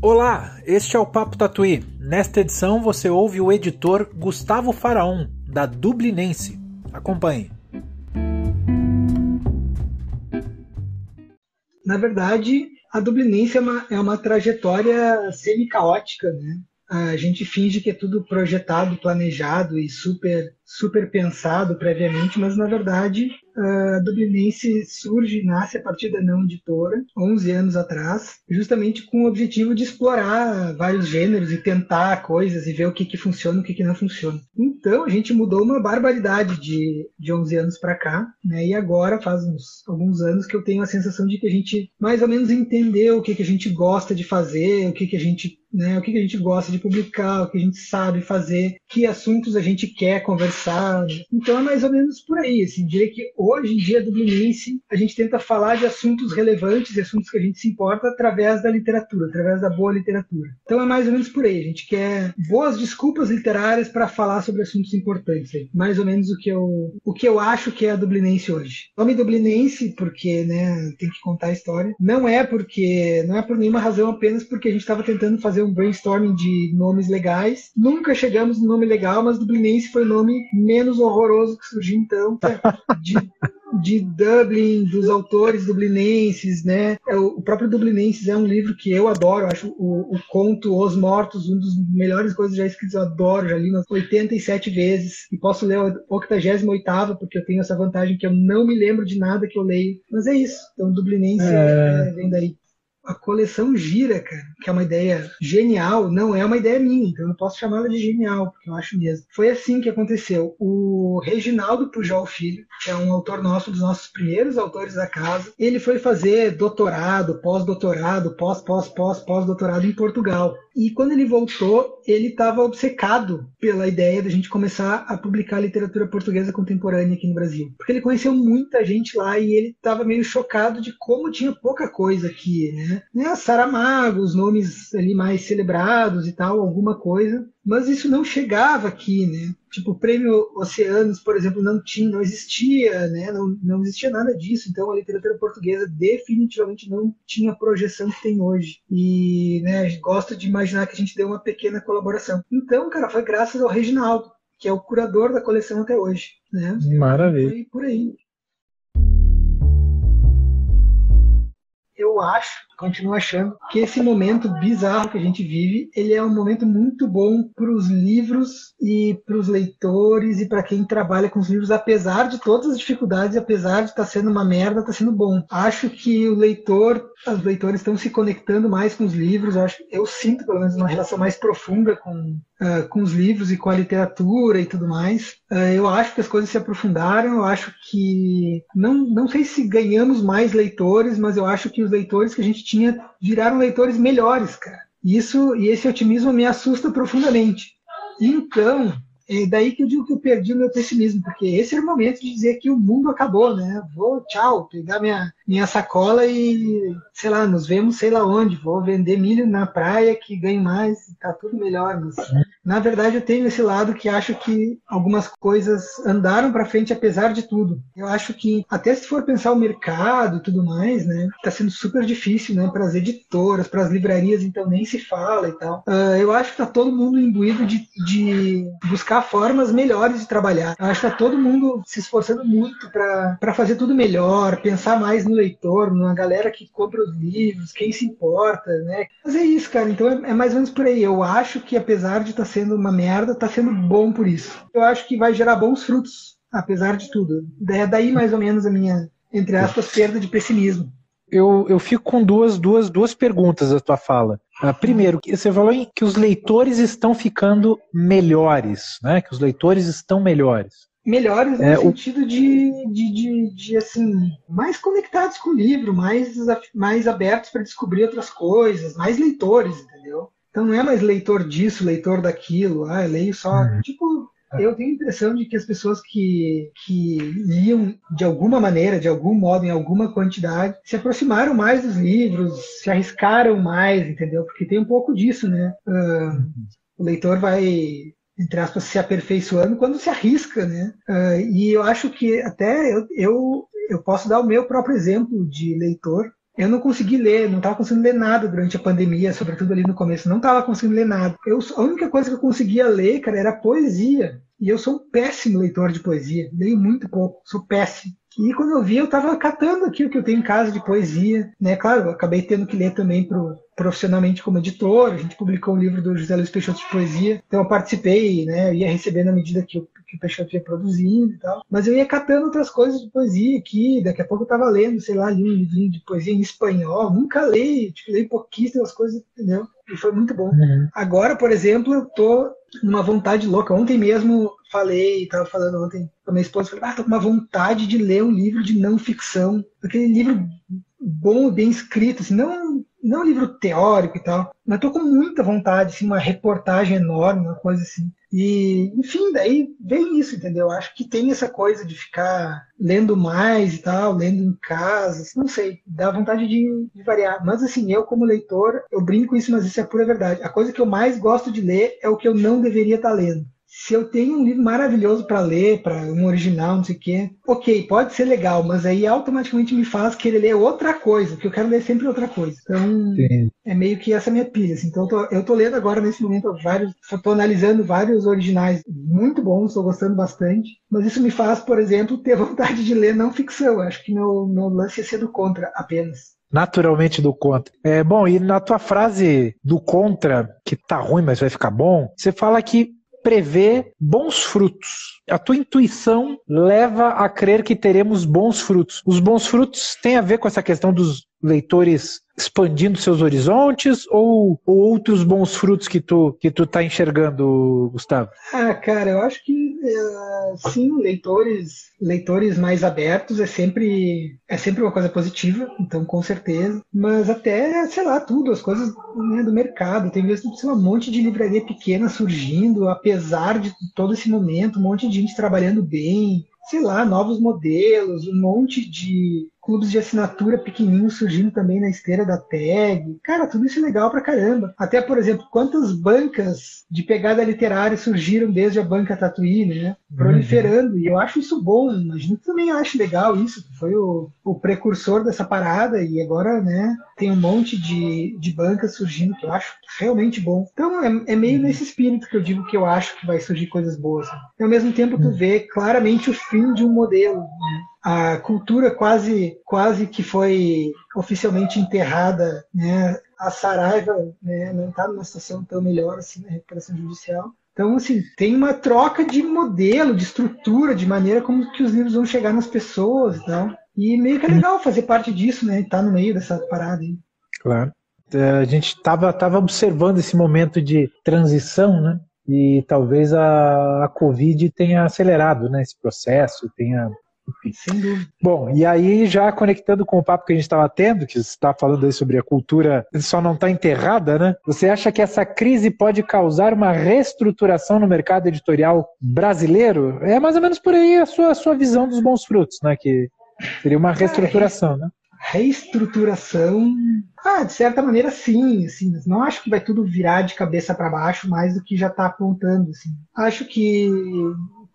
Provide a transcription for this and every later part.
Olá, este é o Papo Tatuí. Nesta edição você ouve o editor Gustavo Faraon, da Dublinense. Acompanhe. Na verdade, a Dublinense é uma, é uma trajetória semi-caótica, né? A gente finge que é tudo projetado, planejado e super super pensado previamente, mas na verdade a Dublinense surge e nasce a partir da não editora, 11 anos atrás, justamente com o objetivo de explorar vários gêneros e tentar coisas e ver o que, que funciona e o que, que não funciona. Então a gente mudou uma barbaridade de, de 11 anos para cá, né? e agora faz uns, alguns anos que eu tenho a sensação de que a gente mais ou menos entendeu o que, que a gente gosta de fazer, o que, que a gente né, o que, que a gente gosta de publicar, o que a gente sabe fazer, que assuntos a gente quer conversar então é mais ou menos por aí. Assim, diria que hoje em dia, Dublinense, a gente tenta falar de assuntos relevantes e assuntos que a gente se importa através da literatura, através da boa literatura. Então é mais ou menos por aí. A gente quer boas desculpas literárias para falar sobre assuntos importantes. Aí. Mais ou menos o que eu, o que eu acho que é a Dublinense hoje. Nome Dublinense, porque né, tem que contar a história, não é porque não é por nenhuma razão apenas porque a gente estava tentando fazer um brainstorming de nomes legais. Nunca chegamos no nome legal, mas Dublinense foi o nome menos horroroso que surgiu então, é de, de Dublin, dos autores dublinenses, né? É, o próprio Dublinenses é um livro que eu adoro, acho o, o conto Os Mortos, um dos melhores coisas já escritos, eu adoro, já li umas 87 vezes, e posso ler a 88 porque eu tenho essa vantagem que eu não me lembro de nada que eu leio, mas é isso, então Dublinense é... É, vem daí a coleção gira, cara, que é uma ideia genial, não é uma ideia minha, então eu não posso chamá-la de genial, porque eu acho mesmo. Foi assim que aconteceu. O Reginaldo Pujol Filho, que é um autor nosso, dos nossos primeiros autores da casa, ele foi fazer doutorado, pós-doutorado, pós, pós, pós, pós-doutorado em Portugal. E quando ele voltou, ele estava obcecado pela ideia de a gente começar a publicar literatura portuguesa contemporânea aqui no Brasil. Porque ele conheceu muita gente lá e ele estava meio chocado de como tinha pouca coisa aqui, né? Né? Saramago, os nomes ali mais celebrados e tal, alguma coisa, mas isso não chegava aqui, né? Tipo, o prêmio Oceanos, por exemplo, não tinha, não existia, né? Não, não existia nada disso, então a literatura portuguesa definitivamente não tinha a projeção que tem hoje. E, né, gosto de imaginar que a gente deu uma pequena colaboração. Então, cara, foi graças ao Reginaldo, que é o curador da coleção até hoje, né? Maravilha. Foi por aí. Eu acho continuo achando que esse momento bizarro que a gente vive, ele é um momento muito bom para os livros e para os leitores e para quem trabalha com os livros, apesar de todas as dificuldades, apesar de estar tá sendo uma merda, está sendo bom. Acho que o leitor, os leitores estão se conectando mais com os livros. Eu, acho, eu sinto pelo menos uma relação mais profunda com Uh, com os livros e com a literatura e tudo mais. Uh, eu acho que as coisas se aprofundaram, eu acho que. Não, não sei se ganhamos mais leitores, mas eu acho que os leitores que a gente tinha viraram leitores melhores, cara. Isso e esse otimismo me assusta profundamente. Então, é daí que eu digo que eu perdi o meu pessimismo, porque esse era o momento de dizer que o mundo acabou, né? Vou, tchau, pegar minha, minha sacola e, sei lá, nos vemos sei lá onde. Vou vender milho na praia que ganho mais, tá tudo melhor. Mas, na verdade, eu tenho esse lado que acho que algumas coisas andaram para frente apesar de tudo. Eu acho que, até se for pensar o mercado e tudo mais, né, tá sendo super difícil, né, para as editoras, para as livrarias, então nem se fala e tal. Uh, eu acho que tá todo mundo imbuído de, de buscar formas melhores de trabalhar. Eu acho que tá todo mundo se esforçando muito para fazer tudo melhor, pensar mais no leitor, numa galera que compra os livros, quem se importa, né? Mas é isso, cara. Então é, é mais ou menos por aí. Eu acho que apesar de estar tá sendo uma merda, tá sendo bom por isso. Eu acho que vai gerar bons frutos, apesar de tudo. É daí mais ou menos a minha, entre aspas, perda de pessimismo. Eu, eu fico com duas, duas, duas perguntas da tua fala. Uh, primeiro, você falou que os leitores estão ficando melhores, né? Que os leitores estão melhores melhores é, no sentido de, de, de, de, assim, mais conectados com o livro, mais, mais abertos para descobrir outras coisas, mais leitores, entendeu? Então não é mais leitor disso, leitor daquilo, ah, eu leio só. Uhum. Tipo, eu tenho a impressão de que as pessoas que, que liam de alguma maneira, de algum modo, em alguma quantidade, se aproximaram mais dos livros, se arriscaram mais, entendeu? Porque tem um pouco disso, né? Uh, o leitor vai entre aspas, se aperfeiçoando quando se arrisca, né? Uh, e eu acho que até eu, eu, eu posso dar o meu próprio exemplo de leitor, Eu não consegui ler, não estava conseguindo ler nada durante a pandemia, sobretudo ali no começo. Não estava conseguindo ler nada. Eu, a única coisa que eu conseguia ler, cara, era poesia. E eu sou um péssimo leitor de poesia. Leio muito pouco, sou péssimo. E quando eu vi, eu estava catando aqui o que eu tenho em casa de poesia. Né? Claro, acabei tendo que ler também pro, profissionalmente como editor. A gente publicou um livro do José Luiz Peixoto de poesia. Então eu participei, né? Eu ia recebendo à medida que eu que o Peixoto ia produzindo e tal. Mas eu ia catando outras coisas de poesia aqui. Daqui a pouco eu tava lendo, sei lá, li um livrinho de poesia em espanhol. Nunca leio, tipo, leio pouquíssimas coisas, entendeu? E foi muito bom. Uhum. Agora, por exemplo, eu tô numa vontade louca. Ontem mesmo falei, tava falando ontem com a minha esposa, falei, ah, tô com uma vontade de ler um livro de não ficção. Aquele livro bom, bem escrito, assim, não, não um livro teórico e tal, mas tô com muita vontade, assim, uma reportagem enorme, uma coisa assim. E, enfim, daí vem isso, entendeu? Acho que tem essa coisa de ficar lendo mais e tal, lendo em casa, não sei, dá vontade de, de, variar. Mas assim, eu como leitor, eu brinco isso, mas isso é pura verdade. A coisa que eu mais gosto de ler é o que eu não deveria estar lendo se eu tenho um livro maravilhoso para ler, para um original, não sei o quê, ok, pode ser legal, mas aí automaticamente me faz querer ler outra coisa, porque eu quero ler sempre outra coisa. Então, Sim. é meio que essa minha pilha. Assim. Então, eu tô, eu tô, lendo agora, nesse momento, vários, tô analisando vários originais muito bons, estou gostando bastante, mas isso me faz, por exemplo, ter vontade de ler não ficção. Acho que meu, meu lance é ser do contra apenas naturalmente do contra. É, bom, e na tua frase do contra, que tá ruim, mas vai ficar bom, você fala que prevê bons frutos. A tua intuição leva a crer que teremos bons frutos. Os bons frutos têm a ver com essa questão dos leitores expandindo seus horizontes ou, ou, outros bons frutos que tu que tu tá enxergando, Gustavo? Ah, cara, eu acho que sim, leitores leitores mais abertos é sempre é sempre uma coisa positiva, então com certeza. Mas até sei lá tudo, as coisas né, do mercado tem visto um monte de livraria pequena surgindo, apesar de todo esse momento, um monte de gente trabalhando bem, sei lá, novos modelos, um monte de clubes de assinatura pequenininhos surgindo também na esteira da tag. Cara, tudo isso é legal pra caramba. Até, por exemplo, quantas bancas de pegada literária surgiram desde a banca Tatuíne, né? Proliferando. Uhum. E eu acho isso bom. Imagino que também acho legal isso. Foi o, o precursor dessa parada e agora, né, tem um monte de, de bancas surgindo que eu acho realmente bom. Então, é, é meio uhum. nesse espírito que eu digo que eu acho que vai surgir coisas boas. E ao mesmo tempo, tu uhum. vê claramente o fim de um modelo, né? A cultura quase, quase que foi oficialmente enterrada, né? A Saraiva né, não está numa situação tão melhor assim na recuperação judicial. Então, assim, tem uma troca de modelo, de estrutura, de maneira como que os livros vão chegar nas pessoas e tal. E meio que é legal fazer parte disso, né? Estar tá no meio dessa parada aí. Claro. É, a gente estava tava observando esse momento de transição, né? E talvez a, a Covid tenha acelerado né, esse processo, tenha. Sem dúvida. Bom, e aí já conectando com o papo que a gente estava tendo, que você está falando aí sobre a cultura só não está enterrada, né? Você acha que essa crise pode causar uma reestruturação no mercado editorial brasileiro? É mais ou menos por aí a sua, a sua visão dos bons frutos, né? Que seria uma reestruturação, né? Reestruturação, ah, de certa maneira sim, assim, não acho que vai tudo virar de cabeça para baixo mais do que já está apontando, assim. Acho que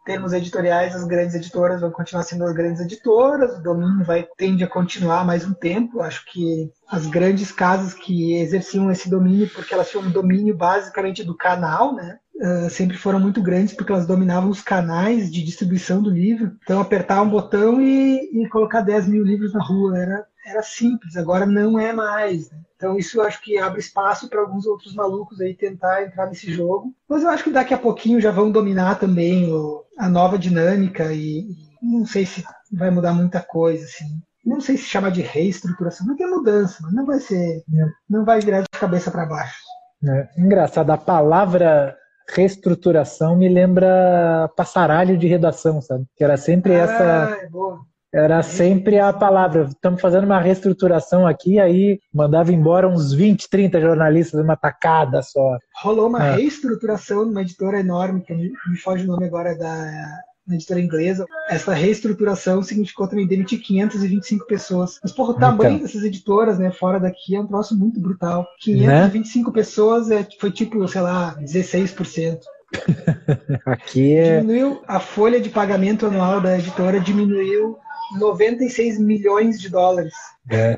termos editoriais, as grandes editoras vão continuar sendo as grandes editoras, o domínio vai tende a continuar mais um tempo. Acho que as grandes casas que exerciam esse domínio, porque elas tinham um domínio basicamente do canal, né? Uh, sempre foram muito grandes porque elas dominavam os canais de distribuição do livro. Então, apertar um botão e, e colocar 10 mil livros na rua era, era simples, agora não é mais. Né? Então isso eu acho que abre espaço para alguns outros malucos aí tentar entrar nesse jogo. Mas eu acho que daqui a pouquinho já vão dominar também o, a nova dinâmica e, e, não sei se vai mudar muita coisa assim. Não sei se chama de reestruturação, não tem mudança, mas não vai ser, não vai virar de cabeça para baixo. É, engraçado, a palavra reestruturação me lembra passaralho de redação, sabe? Que era sempre ah, essa. É boa era sempre a palavra. Estamos fazendo uma reestruturação aqui, aí mandava embora uns 20, 30 jornalistas uma tacada só. Rolou uma ah. reestruturação numa editora enorme, que me foge o nome agora da na editora inglesa. Essa reestruturação significou também demitir 525 pessoas. Mas, porra, o tamanho então. dessas editoras, né, fora daqui é um troço muito brutal. 525 né? pessoas é, foi tipo, sei lá, 16%. Aqui é... Diminuiu a folha de pagamento anual da editora, diminuiu 96 milhões de dólares. É.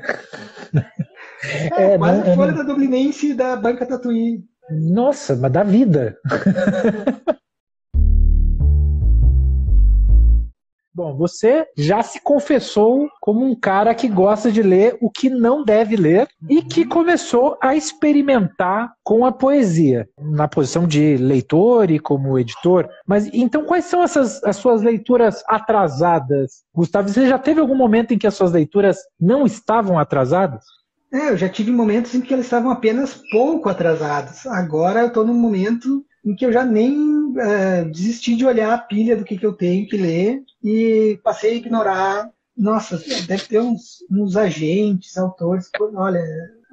É, é quase a folha da Dublinense da Banca Tatuí. Nossa, mas da vida. Bom, você já se confessou como um cara que gosta de ler o que não deve ler e que começou a experimentar com a poesia, na posição de leitor e como editor. Mas então, quais são essas as suas leituras atrasadas? Gustavo, você já teve algum momento em que as suas leituras não estavam atrasadas? É, eu já tive momentos em que elas estavam apenas pouco atrasadas. Agora eu estou num momento em que eu já nem é, desisti de olhar a pilha do que, que eu tenho que ler e passei a ignorar. Nossa, deve ter uns, uns agentes, autores. Olha,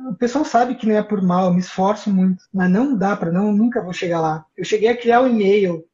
o pessoal sabe que não é por mal, eu me esforço muito, mas não dá para, não, nunca vou chegar lá. Eu cheguei a criar um e-mail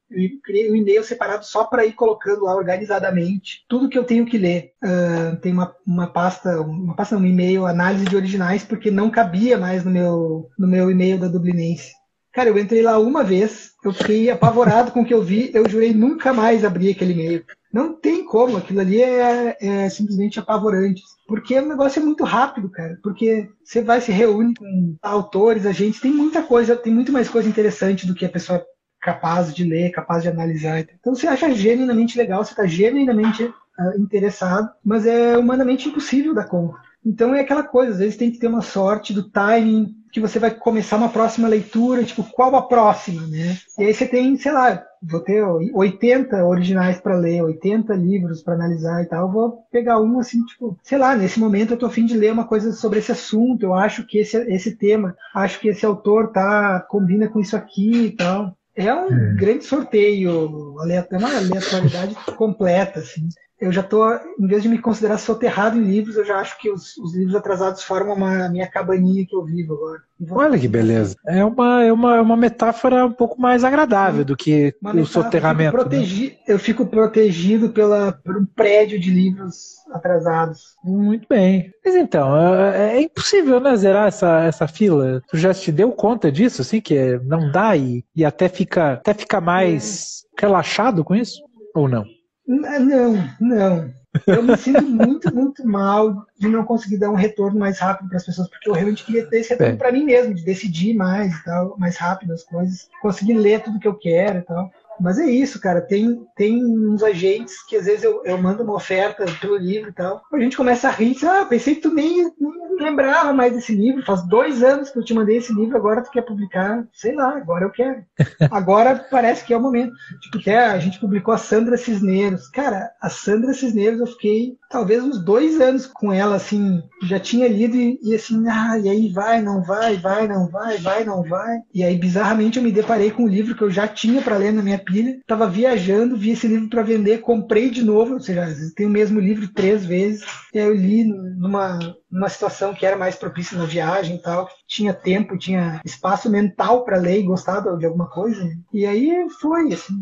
criei um e-mail separado só para ir colocando lá organizadamente tudo que eu tenho que ler. Uh, tem uma, uma pasta, uma pasta, um e-mail, análise de originais, porque não cabia mais no meu, no meu e-mail da Dublinense. Cara, eu entrei lá uma vez, eu fiquei apavorado com o que eu vi, eu jurei nunca mais abrir aquele e-mail. Não tem como, aquilo ali é, é, simplesmente apavorante. Porque o negócio é muito rápido, cara. Porque você vai se reúne com autores, agentes, tem muita coisa, tem muito mais coisa interessante do que a pessoa capaz de ler, capaz de analisar. Então você acha genuinamente legal, você está genuinamente uh, interessado, mas é humanamente impossível dar conta. Então é aquela coisa, às vezes tem que ter uma sorte do timing, que você vai começar uma próxima leitura, tipo, qual a próxima, né? E aí você tem, sei lá, vou ter 80 originais para ler, 80 livros para analisar e tal, vou pegar um assim, tipo, sei lá, nesse momento eu tô afim de ler uma coisa sobre esse assunto, eu acho que esse, esse tema, acho que esse autor tá combina com isso aqui e tal. É um é. grande sorteio, é uma aleatoriedade completa, assim eu já estou, em vez de me considerar soterrado em livros, eu já acho que os, os livros atrasados formam uma minha cabaninha que eu vivo agora. Olha que beleza. É uma, é uma, é uma metáfora um pouco mais agradável do que o soterramento. Eu fico, né? protegi, né? eu fico protegido pela, por um prédio de livros atrasados. Muito bem. Mas então, é, é impossível, né, zerar essa, essa fila. Tu já te deu conta disso, assim, que não dá e, e até fica até fica mais é. relaxado com isso? Ou não? Não, não. Eu me sinto muito, muito mal de não conseguir dar um retorno mais rápido para as pessoas, porque eu realmente queria ter esse retorno é. para mim mesmo, de decidir mais e tal, mais rápido as coisas, conseguir ler tudo que eu quero e tal. Mas é isso, cara. Tem, tem uns agentes que às vezes eu, eu mando uma oferta pelo livro e tal. A gente começa a rir. Ah, pensei que tu nem, nem lembrava mais desse livro. Faz dois anos que eu te mandei esse livro, agora tu quer publicar. Sei lá, agora eu quero. Agora parece que é o momento. Tipo, até a gente publicou a Sandra Cisneiros. Cara, a Sandra Cisneiros eu fiquei talvez uns dois anos com ela, assim. Já tinha lido e, e assim, ah, e aí vai, não vai, vai, não vai, vai, não vai. E aí, bizarramente, eu me deparei com um livro que eu já tinha para ler na minha pilha, tava viajando, vi esse livro para vender, comprei de novo, ou seja, tem o mesmo livro três vezes, e aí eu li numa, numa situação que era mais propícia na viagem e tal, tinha tempo, tinha espaço mental para ler e gostar de alguma coisa, e aí foi, assim.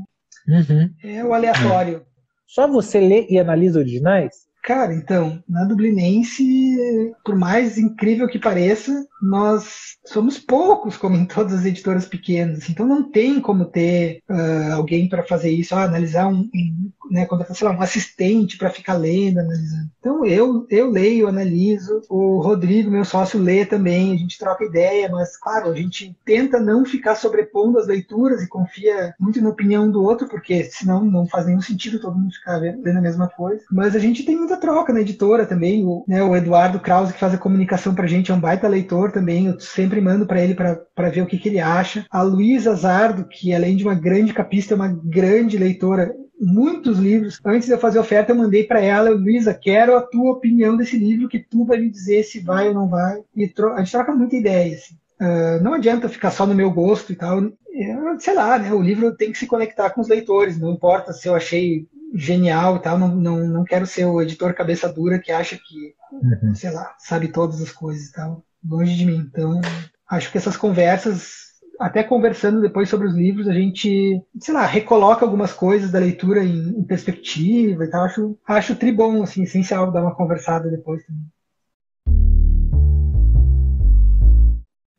Uhum. É o aleatório. Só você lê e analisa originais? Cara, então, na Dublinense, por mais incrível que pareça, nós somos poucos, como em todas as editoras pequenas. Então não tem como ter uh, alguém para fazer isso, ah, analisar um, né, eu sei lá, um assistente para ficar lendo, analisando. Então eu, eu leio, analiso, o Rodrigo, meu sócio, lê também, a gente troca ideia, mas claro, a gente tenta não ficar sobrepondo as leituras e confia muito na opinião do outro, porque senão não faz nenhum sentido todo mundo ficar lendo a mesma coisa. Mas a gente tem muita troca na editora também, o, né, o Eduardo Krause, que faz a comunicação pra gente, é um baita leitor também, eu sempre mando para ele para ver o que, que ele acha. A Luísa Zardo, que além de uma grande capista, é uma grande leitora, muitos livros. Antes de eu fazer a oferta, eu mandei para ela, Luísa, quero a tua opinião desse livro, que tu vai me dizer se vai ou não vai. E a gente troca muita ideia. Assim. Uh, não adianta ficar só no meu gosto e tal. Eu, sei lá, né? O livro tem que se conectar com os leitores. Não importa se eu achei genial e tal. Não, não, não quero ser o editor cabeça dura que acha que, uhum. sei lá, sabe todas as coisas e tal. Longe de mim. Então, acho que essas conversas até conversando depois sobre os livros, a gente, sei lá, recoloca algumas coisas da leitura em, em perspectiva e tal. Acho, acho tribom, assim, essencial dar uma conversada depois também.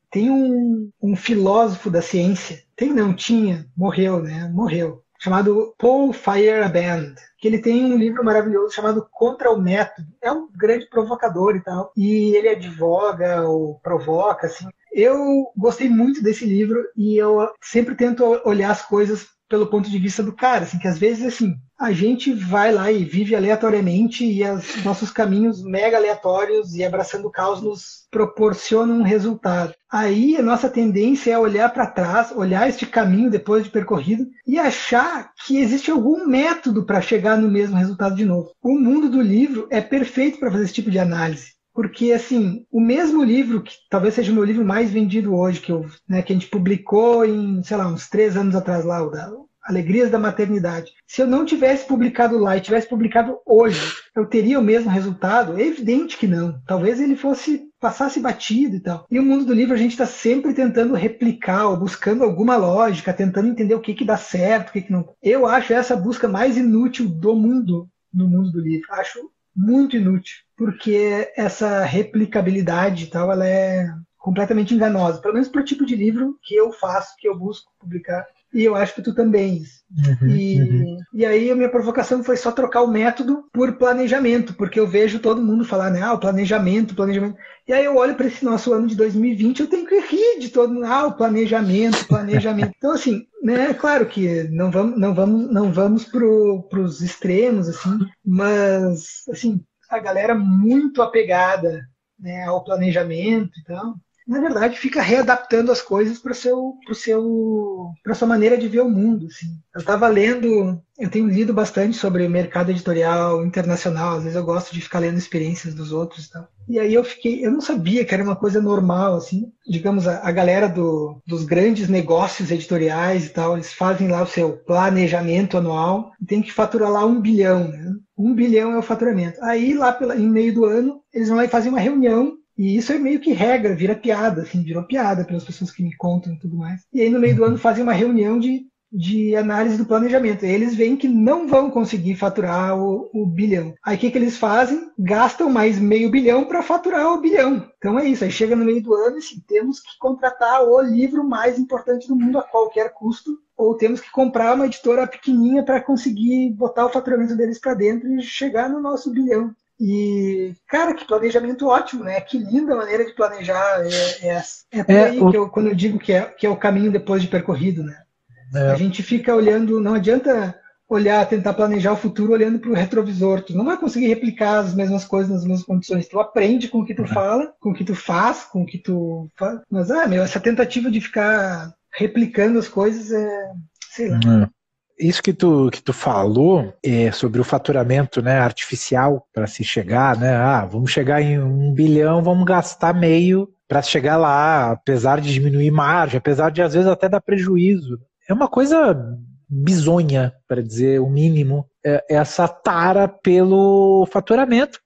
Tem um, um filósofo da ciência, tem não, tinha, morreu, né? Morreu. Chamado Paul Fire a Band, que ele tem um livro maravilhoso chamado Contra o Método. É um grande provocador e tal. E ele advoga ou provoca, assim. Eu gostei muito desse livro e eu sempre tento olhar as coisas pelo ponto de vista do cara, assim, que às vezes assim, a gente vai lá e vive aleatoriamente e os nossos caminhos mega aleatórios e abraçando o caos nos proporcionam um resultado. Aí a nossa tendência é olhar para trás, olhar este caminho depois de percorrido e achar que existe algum método para chegar no mesmo resultado de novo. O mundo do livro é perfeito para fazer esse tipo de análise porque assim o mesmo livro que talvez seja o meu livro mais vendido hoje que eu, né, que a gente publicou em sei lá uns três anos atrás lá o da Alegrias da Maternidade. Se eu não tivesse publicado lá e tivesse publicado hoje, eu teria o mesmo resultado? É evidente que não. Talvez ele fosse passasse batido e tal. E o mundo do livro a gente está sempre tentando replicar, ou buscando alguma lógica, tentando entender o que que dá certo, o que que não. Eu acho essa busca mais inútil do mundo no mundo do livro. Acho muito inútil, porque essa replicabilidade e tal, ela é completamente enganosa, pelo menos para o tipo de livro que eu faço, que eu busco publicar e eu acho que tu também. Uhum, e, uhum. e aí a minha provocação foi só trocar o método por planejamento, porque eu vejo todo mundo falar, né, ah, o planejamento, planejamento. E aí eu olho para esse nosso ano de 2020, eu tenho que rir de todo mundo, ah, o planejamento, planejamento. então assim, né, claro que não vamos, não vamos, não vamos para os extremos assim, mas assim a galera muito apegada né, ao planejamento e tal na verdade, fica readaptando as coisas para seu, pro seu, para sua maneira de ver o mundo. Assim. Eu estava lendo, eu tenho lido bastante sobre mercado editorial internacional. Às vezes eu gosto de ficar lendo experiências dos outros e. E aí eu fiquei, eu não sabia que era uma coisa normal, assim. Digamos, a, a galera do, dos grandes negócios editoriais e tal, eles fazem lá o seu planejamento anual e tem que faturar lá um bilhão, né? Um bilhão é o faturamento. Aí, lá pela, em meio do ano, eles vão lá e fazem uma reunião e isso é meio que regra, vira piada, assim, virou piada pelas pessoas que me contam e tudo mais. E aí no meio do ano fazem uma reunião de, de análise do planejamento. E eles veem que não vão conseguir faturar o, o bilhão. Aí o que, que eles fazem? Gastam mais meio bilhão para faturar o bilhão. Então é isso. Aí chega no meio do ano e assim, temos que contratar o livro mais importante do mundo a qualquer custo ou temos que comprar uma editora pequenininha para conseguir botar o faturamento deles para dentro e chegar no nosso bilhão. E, cara, que planejamento ótimo, né? Que linda maneira de planejar. É, é, é por é, aí o... que eu, quando eu digo que é, que é o caminho depois de percorrido, né? É. A gente fica olhando, não adianta olhar, tentar planejar o futuro olhando para o retrovisor. Tu não vai conseguir replicar as mesmas coisas nas mesmas condições. Tu aprende com o que tu fala, com o que tu faz, com o que tu faz. Mas, ah, meu, essa tentativa de ficar replicando as coisas é, sei lá. É isso que tu, que tu falou é, sobre o faturamento né, artificial para se chegar, né? Ah, vamos chegar em um bilhão, vamos gastar meio para chegar lá, apesar de diminuir margem, apesar de às vezes até dar prejuízo. É uma coisa bizonha, para dizer o mínimo, é, essa tara pelo faturamento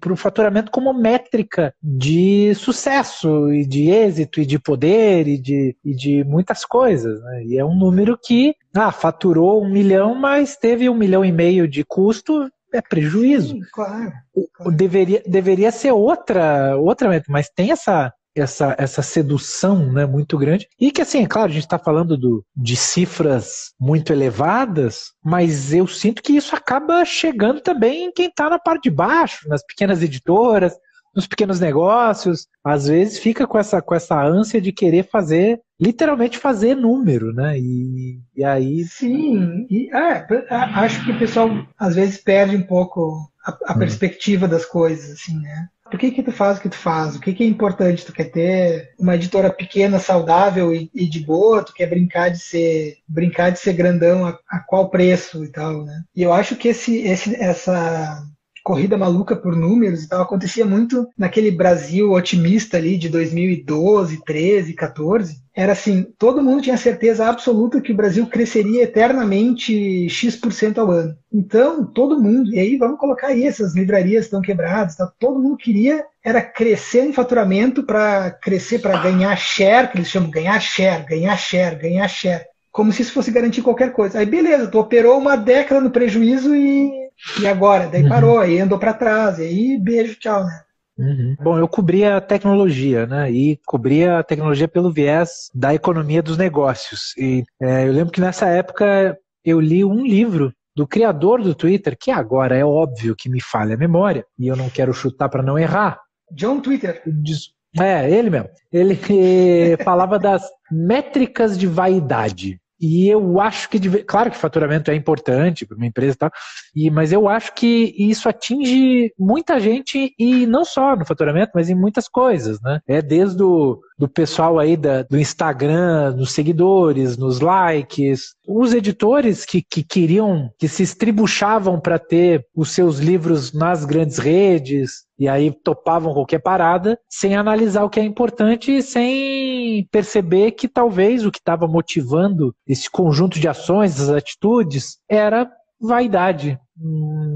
para o faturamento como métrica de sucesso e de êxito e de poder e de, e de muitas coisas. Né? E é um número que ah, faturou um milhão, mas teve um milhão e meio de custo, é prejuízo. Sim, claro, claro. Deveria, deveria ser outra, outra métrica, mas tem essa, essa, essa sedução né, muito grande. E que, assim, é claro, a gente está falando do, de cifras muito elevadas, mas eu sinto que isso acaba chegando também em quem está na parte de baixo, nas pequenas editoras, nos pequenos negócios. Às vezes fica com essa, com essa ânsia de querer fazer, literalmente fazer número, né? E, e aí. Sim, e, é, acho que o pessoal às vezes perde um pouco a, a hum. perspectiva das coisas, assim, né? Por que que tu faz o que tu faz? O que que é importante? Tu quer ter uma editora pequena, saudável e, e de boa? Tu quer brincar de ser brincar de ser grandão a, a qual preço e tal, né? E eu acho que esse, esse essa corrida maluca por números e tal, acontecia muito naquele Brasil otimista ali de 2012, 13, 14. Era assim, todo mundo tinha certeza absoluta que o Brasil cresceria eternamente X% ao ano. Então, todo mundo, e aí vamos colocar aí, essas livrarias estão quebradas, tá? todo mundo queria era crescer em faturamento para crescer, para ganhar share, que eles chamam ganhar share, ganhar share, ganhar share como se isso fosse garantir qualquer coisa. Aí beleza, tu operou uma década no prejuízo e, e agora? Daí uhum. parou, aí andou para trás, e aí beijo, tchau, né? Uhum. Bom, eu cobria a tecnologia, né? E cobria a tecnologia pelo viés da economia dos negócios. E é, eu lembro que nessa época eu li um livro do criador do Twitter, que agora é óbvio que me falha a memória, e eu não quero chutar para não errar. John Twitter. É, ele mesmo. Ele falava das métricas de vaidade. E eu acho que, claro que faturamento é importante para uma empresa e tal, e, mas eu acho que isso atinge muita gente e não só no faturamento, mas em muitas coisas, né? É desde o do pessoal aí da, do Instagram, nos seguidores, nos likes, os editores que, que queriam, que se estribuchavam para ter os seus livros nas grandes redes, e aí topavam qualquer parada, sem analisar o que é importante e sem perceber que talvez o que estava motivando esse conjunto de ações, essas atitudes, era vaidade,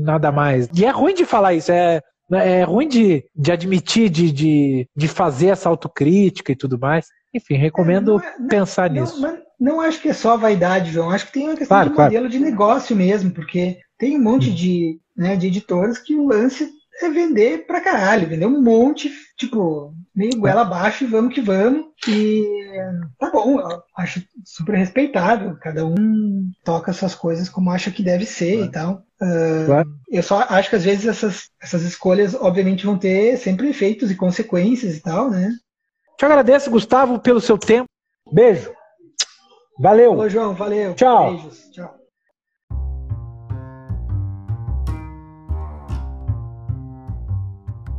nada mais. E é ruim de falar isso, é é ruim de, de admitir, de, de, de fazer essa autocrítica e tudo mais. Enfim, recomendo é, não, pensar não, nisso. Não, não, acho que é só vaidade, João. Acho que tem uma questão claro, de modelo de negócio mesmo, porque tem um monte de, né, de editoras que o lance é vender pra caralho, vender um monte, tipo, meio goela abaixo e vamos que vamos. E tá bom, acho super respeitável. Cada um toca suas coisas como acha que deve ser e tal. Uh, claro. Eu só acho que às vezes essas, essas escolhas, obviamente, vão ter sempre efeitos e consequências e tal, né? Te agradeço, Gustavo, pelo seu tempo. Beijo. Valeu. Ô, João, valeu. Tchau. Beijos. Tchau.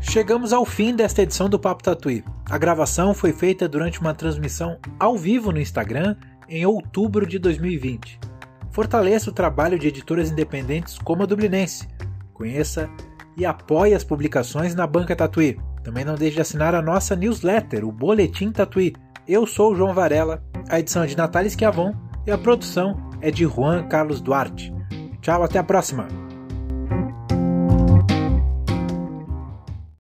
Chegamos ao fim desta edição do Papo Tatuí. A gravação foi feita durante uma transmissão ao vivo no Instagram em outubro de 2020. Fortaleça o trabalho de editoras independentes como a Dublinense. Conheça e apoie as publicações na Banca Tatuí. Também não deixe de assinar a nossa newsletter, o Boletim Tatuí. Eu sou o João Varela, a edição é de Natália Schiavon e a produção é de Juan Carlos Duarte. Tchau, até a próxima!